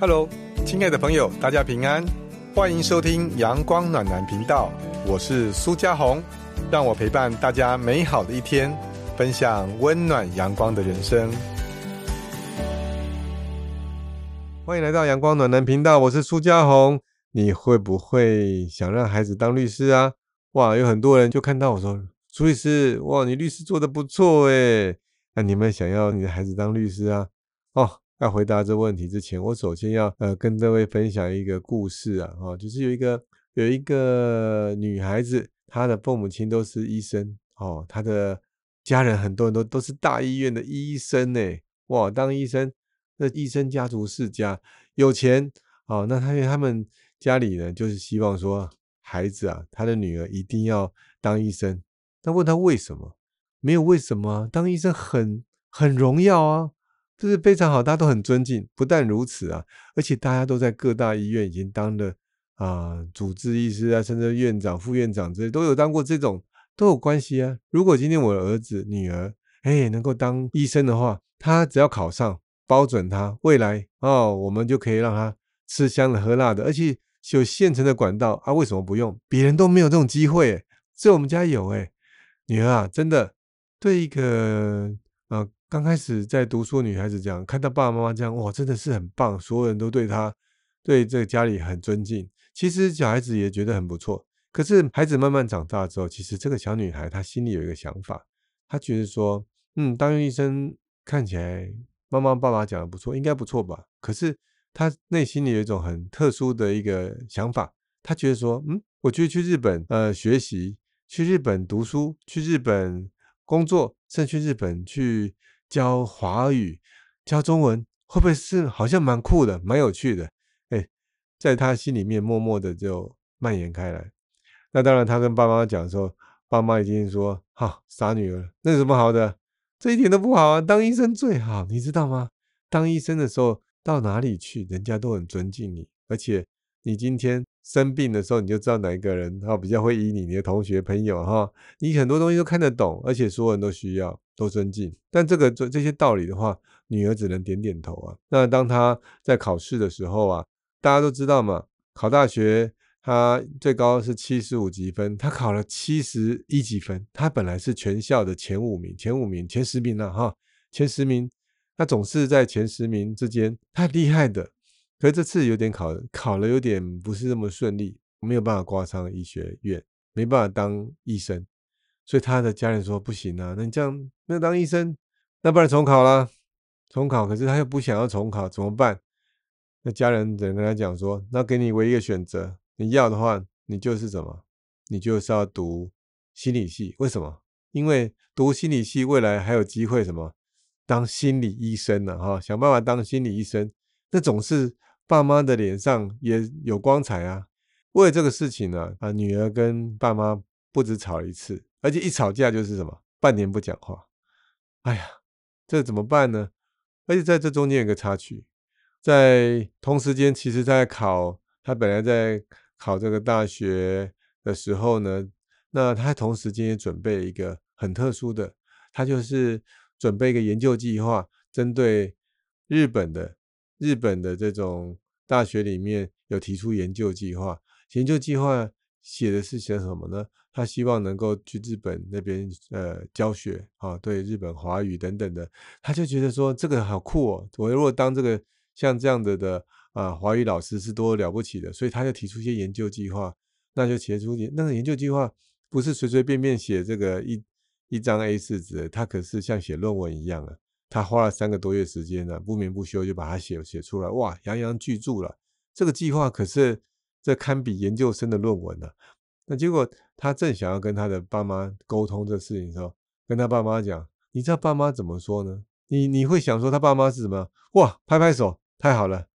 Hello，亲爱的朋友，大家平安，欢迎收听阳光暖男频道，我是苏家红，让我陪伴大家美好的一天，分享温暖阳光的人生。欢迎来到阳光暖男频道，我是苏家红。你会不会想让孩子当律师啊？哇，有很多人就看到我说，苏律师，哇，你律师做的不错诶。那你们想要你的孩子当律师啊？哦。在回答这问题之前，我首先要呃跟各位分享一个故事啊，哈，就是有一个有一个女孩子，她的父母亲都是医生哦，她的家人很多人都都是大医院的医生呢，哇，当医生，那医生家族世家有钱哦，那他他们家里呢，就是希望说孩子啊，他的女儿一定要当医生，那问他为什么？没有为什么，当医生很很荣耀啊。这是非常好，大家都很尊敬。不但如此啊，而且大家都在各大医院已经当了啊主治医师啊，甚至院长、副院长这些都有当过，这种都有关系啊。如果今天我的儿子、女儿哎能够当医生的话，他只要考上，包准他未来哦，我们就可以让他吃香的喝辣的，而且有现成的管道啊。为什么不用？别人都没有这种机会，只有我们家有哎。女儿啊，真的对一个。刚开始在读书，女孩子这样看到爸爸妈妈这样，哇，真的是很棒，所有人都对她，对这个家里很尊敬。其实小孩子也觉得很不错。可是孩子慢慢长大之后，其实这个小女孩她心里有一个想法，她觉得说，嗯，当医生看起来妈妈爸爸讲的不错，应该不错吧？可是她内心里有一种很特殊的一个想法，她觉得说，嗯，我觉得去日本呃学习，去日本读书，去日本工作，甚至去日本去。教华语、教中文，会不会是好像蛮酷的、蛮有趣的？哎，在他心里面默默的就蔓延开来。那当然，他跟爸妈讲的时候，爸妈已经说：“哈，傻女儿，那有什么好的？这一点都不好啊！当医生最好，你知道吗？当医生的时候，到哪里去，人家都很尊敬你，而且你今天生病的时候，你就知道哪一个人哈比较会医你，你的同学、朋友哈，你很多东西都看得懂，而且所有人都需要。”都尊敬，但这个这这些道理的话，女儿只能点点头啊。那当她在考试的时候啊，大家都知道嘛，考大学她最高是七十五级分，她考了七十一级分，她本来是全校的前五名，前五名，前十名了哈，前十名，她总是在前十名之间，太厉害的。可是这次有点考考了有点不是那么顺利，没有办法挂上医学院，没办法当医生。所以他的家人说不行啊，那你这样没有当医生，那不然重考啦，重考。可是他又不想要重考，怎么办？那家人只能跟他讲说，那给你唯一的选择，你要的话，你就是什么？你就是要读心理系。为什么？因为读心理系未来还有机会什么？当心理医生呢？哈，想办法当心理医生，那总是爸妈的脸上也有光彩啊。为了这个事情呢，啊，女儿跟爸妈不止吵了一次。而且一吵架就是什么，半年不讲话。哎呀，这怎么办呢？而且在这中间有个插曲，在同时间，其实在考他本来在考这个大学的时候呢，那他同时间也准备一个很特殊的，他就是准备一个研究计划，针对日本的日本的这种大学里面有提出研究计划，研究计划写的是写什么呢？他希望能够去日本那边呃教学啊，对日本华语等等的，他就觉得说这个好酷哦！我如果当这个像这样的的啊华语老师是多了不起的，所以他就提出一些研究计划，那就写出那个研究计划不是随随便便写这个一一张 A 四纸，他可是像写论文一样啊，他花了三个多月时间呢，不眠不休就把它写写出来，哇，洋洋巨著了。这个计划可是这堪比研究生的论文呢。那结果，他正想要跟他的爸妈沟通这事情的时候，跟他爸妈讲，你知道爸妈怎么说呢？你你会想说他爸妈是什么？哇，拍拍手，太好了，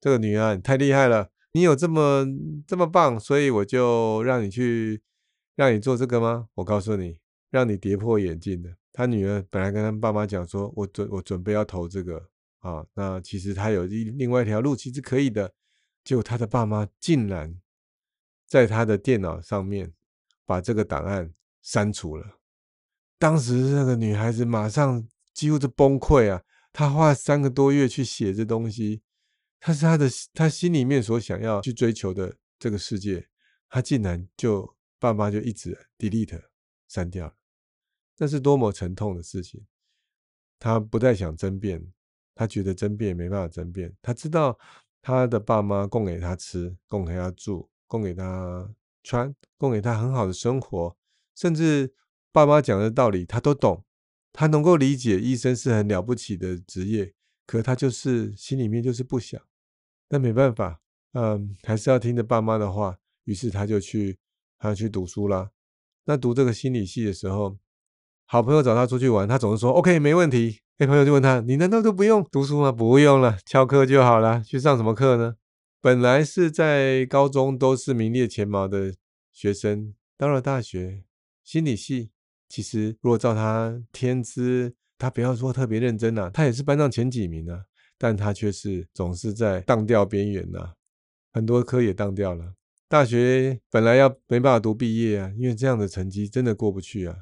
这个女儿你太厉害了，你有这么这么棒，所以我就让你去，让你做这个吗？我告诉你，让你跌破眼镜的。他女儿本来跟他爸妈讲说，我准我准备要投这个啊，那其实他有另另外一条路，其实可以的。就他的爸妈竟然。在他的电脑上面把这个档案删除了。当时那个女孩子马上几乎是崩溃啊！她花了三个多月去写这东西，她是她的她心里面所想要去追求的这个世界，她竟然就爸妈就一直 delete 删掉了，那是多么沉痛的事情。他不再想争辩，他觉得争辩没办法争辩。他知道他的爸妈供给他吃，供给他住，供给他穿，供给他很好的生活，甚至爸妈讲的道理他都懂，他能够理解医生是很了不起的职业。可他就是心里面就是不想，但没办法，嗯，还是要听着爸妈的话。于是他就去，他去读书啦。那读这个心理系的时候。好朋友找他出去玩，他总是说 OK 没问题。哎，朋友就问他：“你难道都不用读书吗？”不用了，翘课就好了。去上什么课呢？本来是在高中都是名列前茅的学生，到了大学心理系，其实如果照他天资，他不要说特别认真呐，他也是班上前几名啊。但他却是总是在荡掉边缘呐，很多科也荡掉了。大学本来要没办法读毕业啊，因为这样的成绩真的过不去啊。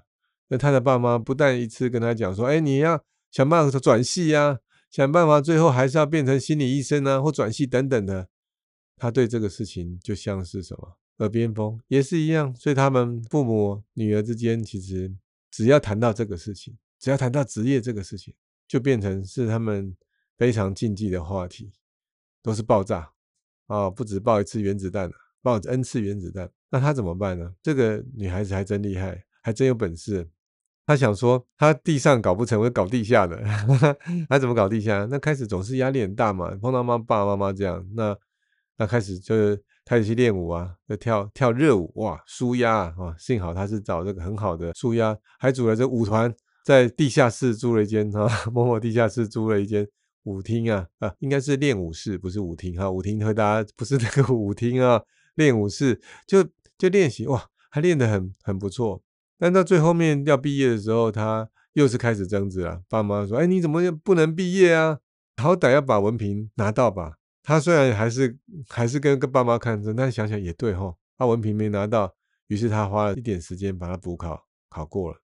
那他的爸妈不但一次跟他讲说：“哎，你要想办法转系呀，想办法最后还是要变成心理医生啊，或转系等等的。”他对这个事情就像是什么耳边风，也是一样。所以他们父母女儿之间，其实只要谈到这个事情，只要谈到职业这个事情，就变成是他们非常禁忌的话题，都是爆炸啊！不止爆一次原子弹了，爆 N 次原子弹。那他怎么办呢？这个女孩子还真厉害，还真有本事。他想说，他地上搞不成，会搞地下的。他怎么搞地下？那开始总是压力很大嘛，碰到妈爸爸妈妈这样，那那开始就是开始去练舞啊，就跳跳热舞，哇，舒压啊！幸好他是找这个很好的舒压，还组了这舞团，在地下室租了一间啊，某某地下室租了一间舞厅啊，啊，应该是练舞室，不是舞厅哈，舞厅大家不是那个舞厅啊，练舞室就就练习，哇，还练得很很不错。但到最后面要毕业的时候，他又是开始争执了。爸妈说：“哎，你怎么不能毕业啊？好歹要把文凭拿到吧。”他虽然还是还是跟跟爸妈抗争，但想想也对哈，他文凭没拿到，于是他花了一点时间把它补考，考过了。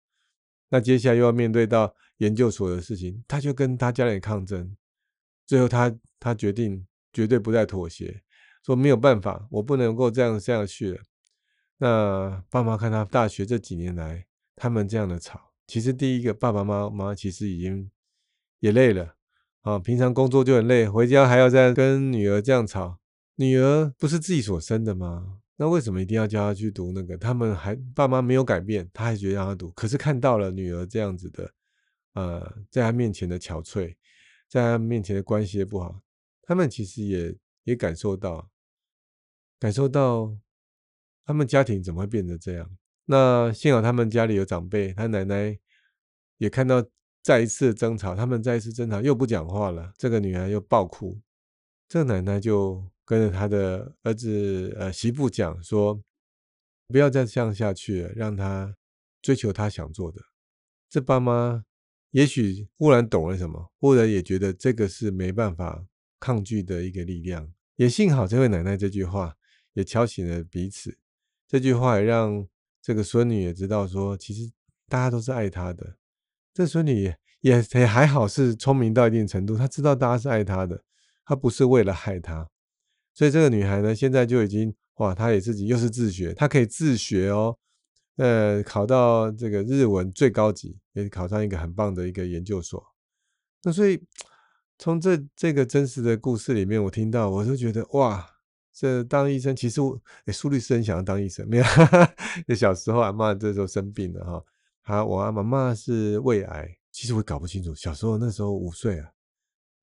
那接下来又要面对到研究所的事情，他就跟他家人抗争。最后他他决定绝对不再妥协，说没有办法，我不能够这样下去了。那爸妈看他大学这几年来，他们这样的吵，其实第一个爸爸妈妈其实已经也累了啊，平常工作就很累，回家还要再跟女儿这样吵。女儿不是自己所生的吗？那为什么一定要叫她去读那个？他们还爸妈没有改变，他还觉得让她读。可是看到了女儿这样子的，呃，在他面前的憔悴，在他面前的关系也不好，他们其实也也感受到，感受到。他们家庭怎么会变成这样？那幸好他们家里有长辈，他奶奶也看到再一次争吵，他们再一次争吵又不讲话了，这个女孩又爆哭，这奶奶就跟着他的儿子呃媳妇讲说，不要再这样下去了，让他追求他想做的。这爸妈也许忽然懂了什么，忽然也觉得这个是没办法抗拒的一个力量。也幸好这位奶奶这句话也敲醒了彼此。这句话也让这个孙女也知道，说其实大家都是爱她的。这孙女也也还好，是聪明到一定程度，她知道大家是爱她的，她不是为了害她。所以这个女孩呢，现在就已经哇，她也自己又是自学，她可以自学哦，呃，考到这个日文最高级，也考上一个很棒的一个研究所。那所以 从这这个真实的故事里面，我听到，我就觉得哇。这当医生，其实我诶，苏律师很想要当医生，没有？就小时候阿妈这时候生病了哈，他我阿妈妈是胃癌，其实我搞不清楚。小时候那时候五岁啊，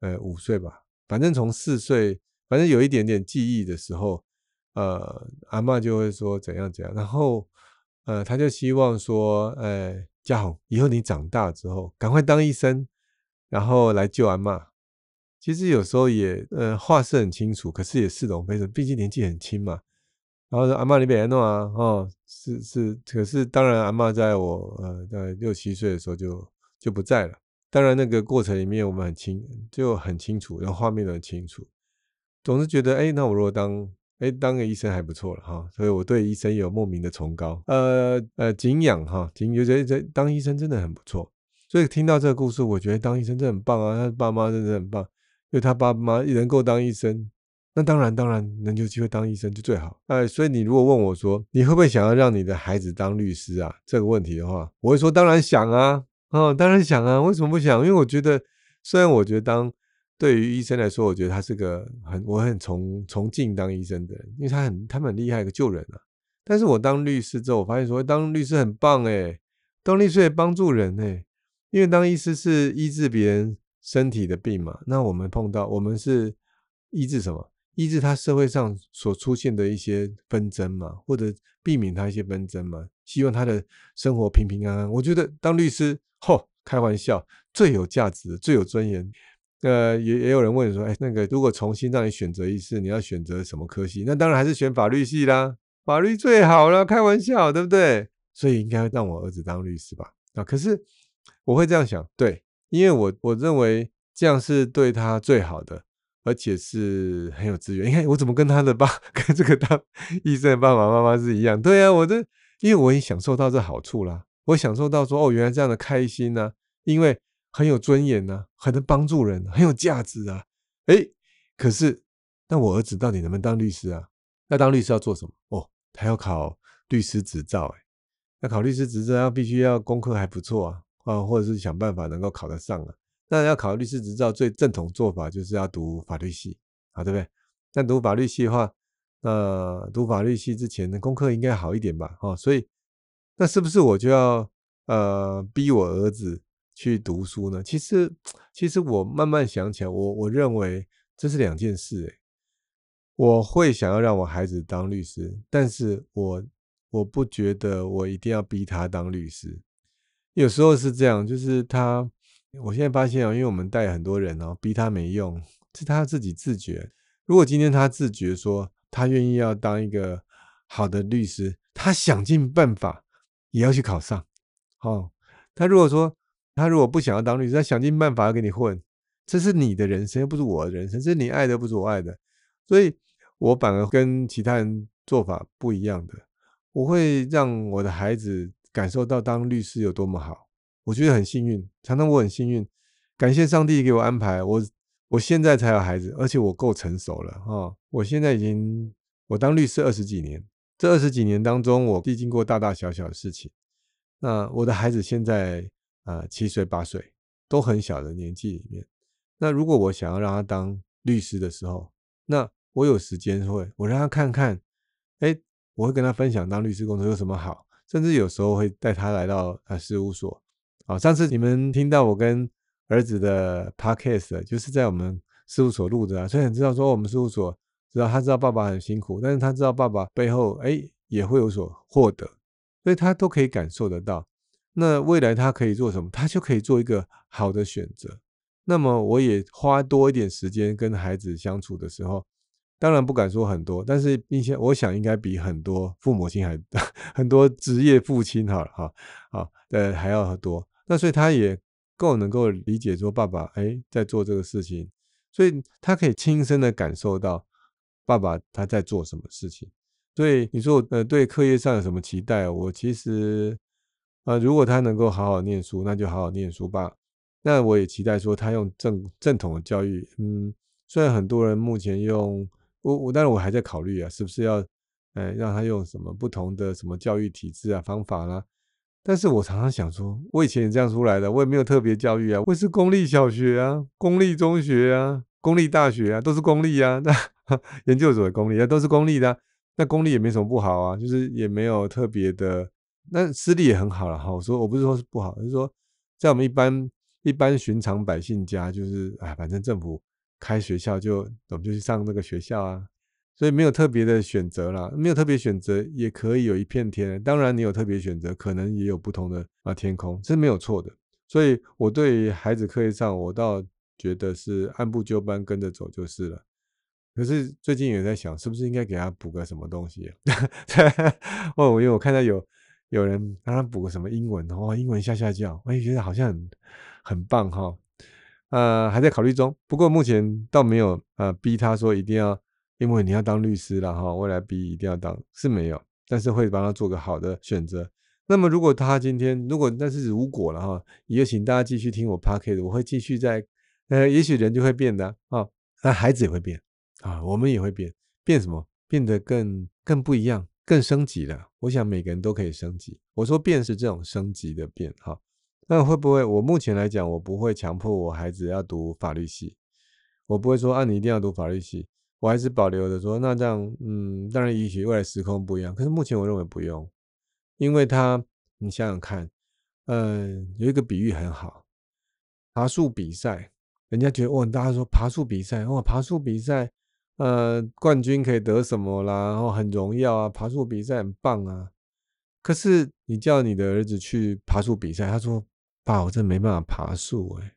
呃五岁吧，反正从四岁，反正有一点点记忆的时候，呃，阿妈就会说怎样怎样，然后呃，他就希望说，呃，嘉宏，以后你长大之后赶快当医生，然后来救阿妈。其实有时候也，呃，话是很清楚，可是也似懂非懂，毕竟年纪很轻嘛。然后说阿妈你别弄啊，哦，是是，可是当然阿妈在我呃在六七岁的时候就就不在了。当然那个过程里面我们很清就很清楚，然后画面都很清楚。总是觉得，哎，那我如果当哎当个医生还不错了哈，所以我对医生有莫名的崇高，呃呃敬仰哈，敬觉得这当医生真的很不错。所以听到这个故事，我觉得当医生真的很棒啊，他爸妈真的很棒。因为他爸妈能够当医生，那当然当然能有机会当医生就最好。哎，所以你如果问我说你会不会想要让你的孩子当律师啊？这个问题的话，我会说当然想啊，哦，当然想啊，为什么不想？因为我觉得，虽然我觉得当对于医生来说，我觉得他是个很我很崇崇敬当医生的人，因为他很他们很厉害，一个救人啊。但是我当律师之后，我发现说当律师很棒哎，当律师也帮助人哎，因为当医师是医治别人身体的病嘛，那我们碰到我们是医治什么？医治他社会上所出现的一些纷争嘛，或者避免他一些纷争嘛，希望他的生活平平安安。我觉得当律师，嚯，开玩笑，最有价值、最有尊严。呃，也也有人问说，哎，那个如果重新让你选择一次，你要选择什么科系？那当然还是选法律系啦，法律最好了，开玩笑，对不对？所以应该让我儿子当律师吧？啊，可是我会这样想，对，因为我我认为这样是对他最好的，而且是很有资源。你看我怎么跟他的爸，跟这个当医生的爸爸妈妈是一样？对啊，我这因为我也享受到这好处啦，我享受到说，哦，原来这样的开心呢，因为。很有尊严呢，很能帮助人，很有价值啊！哎，可是那我儿子到底能不能当律师啊？那当律师要做什么？哦，他要考律师执照，哎，那考律师执照要必须要功课还不错啊，啊，或者是想办法能够考得上啊。那要考律师执照，最正统做法就是要读法律系啊，对不对？那读法律系的话，那读法律系之前的功课应该好一点吧？哦，所以那是不是我就要呃逼我儿子？去读书呢？其实，其实我慢慢想起来，我我认为这是两件事。诶，我会想要让我孩子当律师，但是我我不觉得我一定要逼他当律师。有时候是这样，就是他，我现在发现啊，因为我们带很多人哦，逼他没用，是他自己自觉。如果今天他自觉说他愿意要当一个好的律师，他想尽办法也要去考上。哦，他如果说。他如果不想要当律师，他想尽办法要跟你混，这是你的人生，又不是我的人生，这是你爱的，不是我爱的，所以我反而跟其他人做法不一样的，我会让我的孩子感受到当律师有多么好，我觉得很幸运，常常我很幸运，感谢上帝给我安排，我我现在才有孩子，而且我够成熟了哈，我现在已经我当律师二十几年，这二十几年当中，我历经过大大小小的事情，那我的孩子现在。啊，七岁八岁都很小的年纪里面，那如果我想要让他当律师的时候，那我有时间会，我让他看看，哎，我会跟他分享当律师工作有什么好，甚至有时候会带他来到啊事务所。啊，上次你们听到我跟儿子的 podcast，就是在我们事务所录的啊，所以很知道说我们事务所知道他知道爸爸很辛苦，但是他知道爸爸背后哎也会有所获得，所以他都可以感受得到。那未来他可以做什么？他就可以做一个好的选择。那么我也花多一点时间跟孩子相处的时候，当然不敢说很多，但是并且我想应该比很多父母亲还 很多职业父亲好了哈啊呃还要多。那所以他也够能够理解说爸爸哎在做这个事情，所以他可以亲身的感受到爸爸他在做什么事情。所以你说呃对课业上有什么期待？我其实。啊，如果他能够好好念书，那就好好念书吧。那我也期待说他用正正统的教育。嗯，虽然很多人目前用我我，但是我还在考虑啊，是不是要，呃，让他用什么不同的什么教育体制啊方法啦。但是我常常想说，我以前也这样出来的，我也没有特别教育啊，我是公立小学啊，公立中学啊，公立大学啊，都是公立啊。那研究所的公立啊，都是公立的，那公立也没什么不好啊，就是也没有特别的。那私立也很好了哈，我说我不是说是不好，就是说在我们一般一般寻常百姓家，就是哎，反正政府开学校就我们就去上那个学校啊，所以没有特别的选择啦，没有特别选择也可以有一片天。当然你有特别选择，可能也有不同的啊天空，这是没有错的。所以我对孩子课业上，我倒觉得是按部就班跟着走就是了。可是最近也在想，是不是应该给他补个什么东西？哦，因为我看到有。有人让他补个什么英文，哦，英文下下教，我也觉得好像很很棒哈，呃，还在考虑中。不过目前倒没有呃逼他说一定要，因为你要当律师了哈，未来逼一定要当是没有，但是会帮他做个好的选择。那么如果他今天如果但是如果了哈，也请大家继续听我 p a r k e t 我会继续在呃，也许人就会变的啊，那孩子也会变啊，我们也会变，变什么？变得更更不一样，更升级了。我想每个人都可以升级。我说变是这种升级的变哈。那会不会？我目前来讲，我不会强迫我孩子要读法律系，我不会说啊，你一定要读法律系。我还是保留的说，那这样，嗯，当然也许未来时空不一样，可是目前我认为不用，因为他，你想想看，嗯，有一个比喻很好，爬树比赛，人家觉得哇，大家说爬树比赛，哇，爬树比赛，呃，冠军可以得什么啦，然后很荣耀啊，爬树比赛很棒啊。可是你叫你的儿子去爬树比赛，他说。爸，我真没办法爬树哎，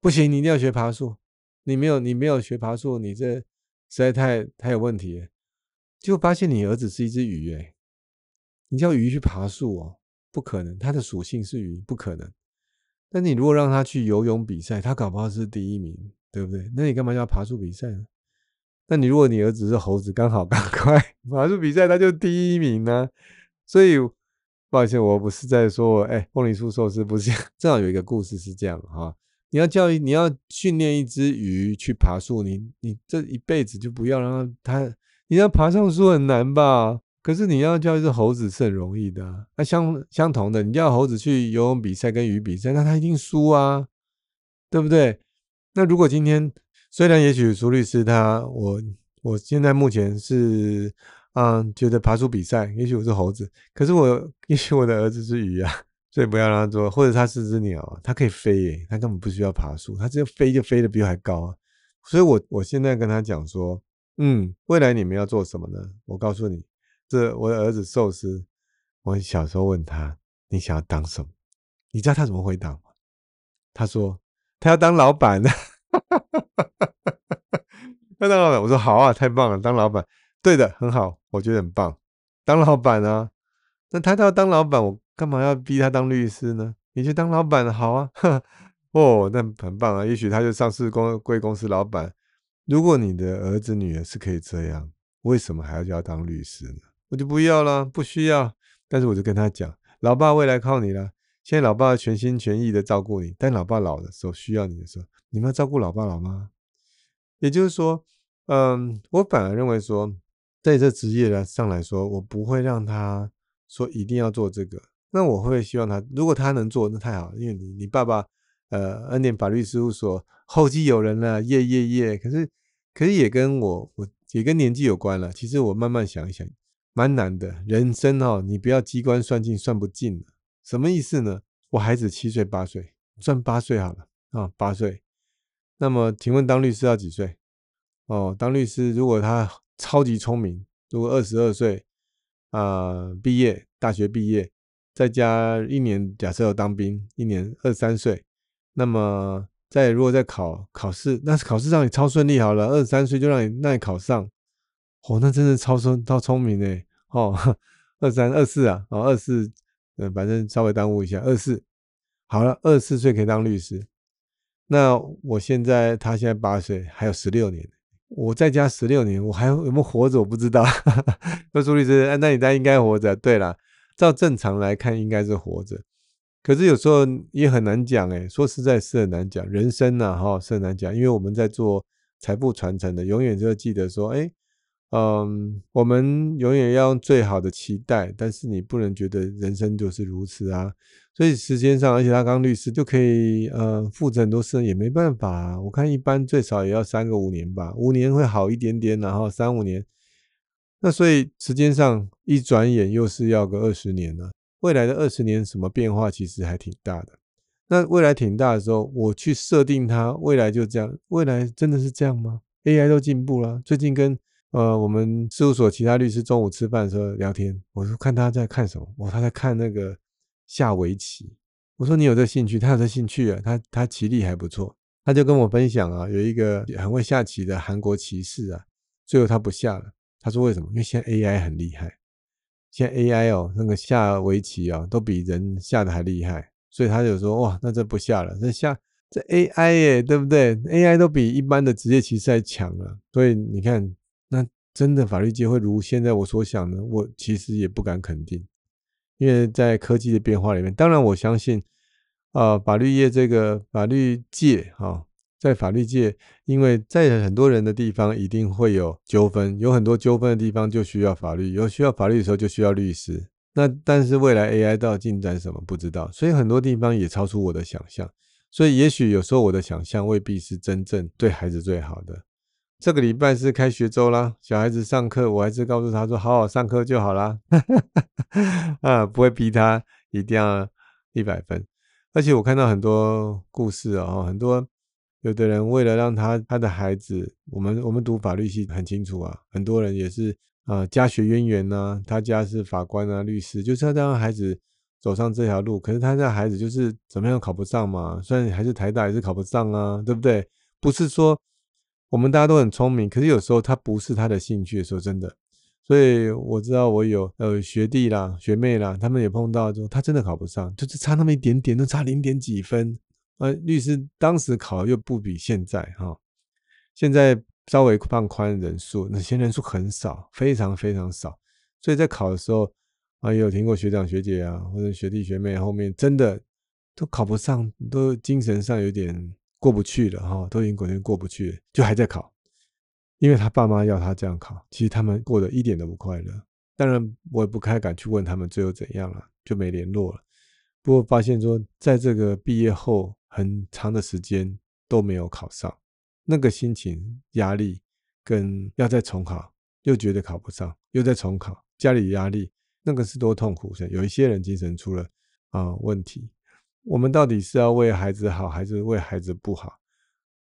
不行，你一定要学爬树。你没有，你没有学爬树，你这实在太太有问题。就发现你儿子是一只鱼哎，你叫鱼去爬树哦，不可能，它的属性是鱼，不可能。但你如果让他去游泳比赛，他搞不好是第一名，对不对？那你干嘛要爬树比赛呢？那你如果你儿子是猴子，刚好 赶快爬树比赛，他就第一名呢。所以。抱歉，我不是在说，哎，凤梨酥寿司不是 正好有一个故事是这样哈。你要教育，你要训练一只鱼去爬树，你你这一辈子就不要让它，你要爬上树很难吧？可是你要教一只猴子是很容易的。那相相同的，你叫猴子去游泳比赛跟鱼比赛，那他一定输啊，对不对？那如果今天虽然也许苏律师他，我我现在目前是。嗯，觉得爬树比赛，也许我是猴子，可是我也许我的儿子是鱼啊，所以不要让他做。或者他是只鸟，它可以飞耶，它根本不需要爬树，它只要飞就飞得比我还高啊。所以我我现在跟他讲说，嗯，未来你们要做什么呢？我告诉你，这我的儿子寿司，我小时候问他，你想要当什么？你知道他怎么回答吗？他说他要当老板的，要当老板。我说好啊，太棒了，当老板。对的，很好，我觉得很棒。当老板啊，那他都要当老板，我干嘛要逼他当律师呢？你去当老板好啊，哦，那很棒啊。也许他就上市公贵公司老板。如果你的儿子女儿是可以这样，为什么还要叫他当律师呢？我就不要了，不需要。但是我就跟他讲，老爸未来靠你了。现在老爸全心全意的照顾你，但老爸老的时候需要你的时候，你们要照顾老爸老妈。也就是说，嗯，我反而认为说。在这职业上来说，我不会让他说一定要做这个。那我会希望他，如果他能做，那太好。因为你，你爸爸，呃，恩典法律事务所后继有人了，耶耶耶。可是，可是也跟我，我也跟年纪有关了。其实我慢慢想一想，蛮难的。人生哦，你不要机关算尽，算不尽什么意思呢？我孩子七岁八岁，算八岁好了啊，八岁。那么，请问当律师要几岁？哦，当律师如果他。超级聪明，如果二十二岁啊毕业，大学毕业，再加一年，假设要当兵，一年二三岁，那么再如果再考考试，那是考试让你超顺利好了，二十三岁就让你让你考上，哦，那真的超聪超聪明哎，哦，二三二四啊，哦二四，嗯，反正稍微耽误一下，二四好了，二十四岁可以当律师，那我现在他现在八岁，还有十六年。我在家十六年，我还有没有活着？我不知道。那朱律师，那你家应该活着。对了，照正常来看，应该是活着。可是有时候也很难讲，哎，说实在是很难讲。人生呐，哈，是很难讲，因为我们在做财富传承的，永远就要记得说，哎。嗯，我们永远要用最好的期待，但是你不能觉得人生就是如此啊。所以时间上，而且他刚律师就可以呃负责很多事，也没办法。啊我看一般最少也要三个五年吧，五年会好一点点，然后三五年。那所以时间上一转眼又是要个二十年了。未来的二十年什么变化其实还挺大的。那未来挺大的时候，我去设定它，未来就这样，未来真的是这样吗？AI 都进步了，最近跟呃，我们事务所其他律师中午吃饭的时候聊天，我说看他在看什么，哦，他在看那个下围棋。我说你有这兴趣，他有这兴趣啊，他他棋力还不错，他就跟我分享啊，有一个很会下棋的韩国棋士啊，最后他不下了。他说为什么？因为现在 AI 很厉害，现在 AI 哦，那个下围棋啊，都比人下的还厉害，所以他就说哇，那这不下了，这下这 AI 耶，对不对？AI 都比一般的职业棋士还强了，所以你看。那真的法律界会如现在我所想呢，我其实也不敢肯定，因为在科技的变化里面，当然我相信，啊，法律业这个法律界哈，在法律界，因为在很多人的地方一定会有纠纷，有很多纠纷的地方就需要法律，有需要法律的时候就需要律师。那但是未来 AI 到进展什么不知道，所以很多地方也超出我的想象。所以也许有时候我的想象未必是真正对孩子最好的。这个礼拜是开学周啦，小孩子上课，我还是告诉他说好好上课就好啦，啊，不会逼他一定要一百分。而且我看到很多故事哦，很多有的人为了让他他的孩子，我们我们读法律系很清楚啊，很多人也是啊家学渊源呐，他家是法官啊律师，就是要让孩子走上这条路。可是他家孩子就是怎么样考不上嘛，虽然还是台大也是考不上啊，对不对？不是说。我们大家都很聪明，可是有时候他不是他的兴趣。说真的，所以我知道我有呃学弟啦、学妹啦，他们也碰到说他真的考不上，就是差那么一点点，都差零点几分。呃，律师当时考又不比现在哈，现在稍微放宽人数，那些人数很少，非常非常少。所以在考的时候啊，也有听过学长学姐啊，或者学弟学妹后面真的都考不上，都精神上有点。过不去了哈，都已经过年过不去了，就还在考，因为他爸妈要他这样考，其实他们过得一点都不快乐。当然，我也不太敢去问他们最后怎样了，就没联络了。不过发现说，在这个毕业后很长的时间都没有考上，那个心情压力跟要再重考，又觉得考不上，又再重考，家里压力，那个是多痛苦。有一些人精神出了啊问题。我们到底是要为孩子好，还是为孩子不好？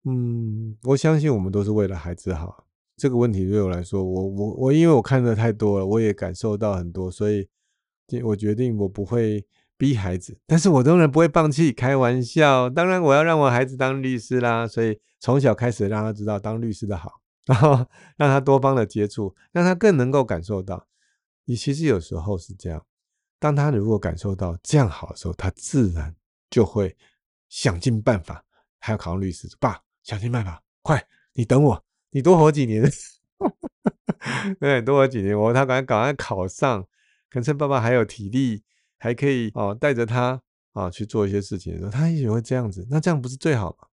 嗯，我相信我们都是为了孩子好。这个问题对我来说，我我我，因为我看的太多了，我也感受到很多，所以我决定我不会逼孩子，但是我当然不会放弃。开玩笑，当然我要让我孩子当律师啦，所以从小开始让他知道当律师的好，然后让他多方的接触，让他更能够感受到。你其实有时候是这样，当他如果感受到这样好的时候，他自然。就会想尽办法，还要考上律师。爸，想尽办法，快，你等我，你多活几年，对，多活几年，我他赶快赶快考上，可趁爸爸还有体力，还可以哦，带着他啊去做一些事情的时候，他也许会这样子。那这样不是最好吗？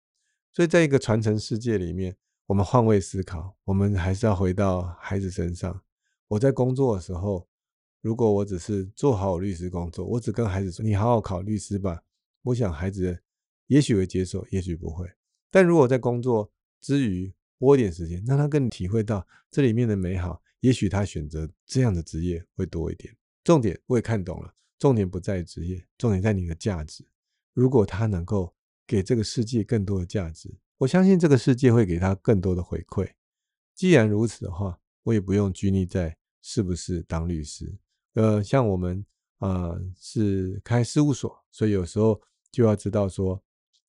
所以在一个传承世界里面，我们换位思考，我们还是要回到孩子身上。我在工作的时候，如果我只是做好律师工作，我只跟孩子说：“你好好考律师吧。”我想孩子也许会接受，也许不会。但如果在工作之余拨点时间，让他更体会到这里面的美好，也许他选择这样的职业会多一点。重点我也看懂了，重点不在职业，重点在你的价值。如果他能够给这个世界更多的价值，我相信这个世界会给他更多的回馈。既然如此的话，我也不用拘泥在是不是当律师。呃，像我们啊是开事务所，所以有时候。就要知道说，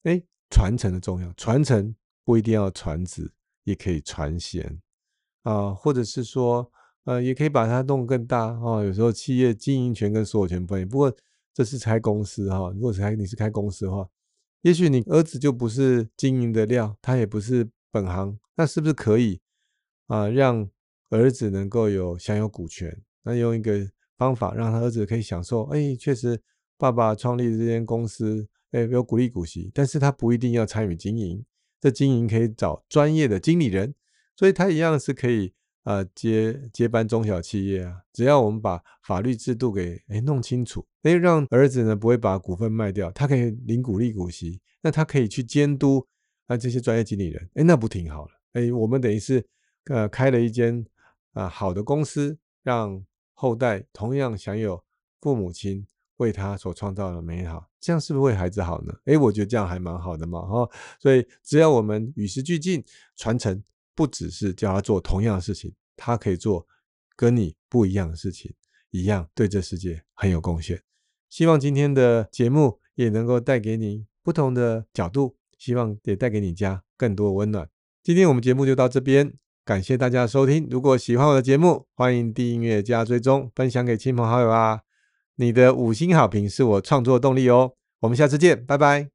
哎，传承的重要。传承不一定要传子，也可以传贤啊，或者是说，呃，也可以把它弄更大啊。有时候企业经营权跟所有权不一样。不过这是开公司哈，如果是开你是开公司的话，也许你儿子就不是经营的料，他也不是本行，那是不是可以啊，让儿子能够有享有股权？那用一个方法让他儿子可以享受，哎，确实。爸爸创立这间公司，哎，有鼓励股息，但是他不一定要参与经营，这经营可以找专业的经理人，所以他一样是可以呃接接班中小企业啊。只要我们把法律制度给哎弄清楚，哎，让儿子呢不会把股份卖掉，他可以领鼓励股息，那他可以去监督啊这些专业经理人，哎，那不挺好了？哎，我们等于是呃开了一间啊好的公司，让后代同样享有父母亲。为他所创造的美好，这样是不是为孩子好呢？诶，我觉得这样还蛮好的嘛，哈。所以只要我们与时俱进，传承不只是叫他做同样的事情，他可以做跟你不一样的事情，一样对这世界很有贡献。希望今天的节目也能够带给你不同的角度，希望也带给你家更多温暖。今天我们节目就到这边，感谢大家收听。如果喜欢我的节目，欢迎订阅加追踪，分享给亲朋好友啊。你的五星好评是我创作动力哦，我们下次见，拜拜。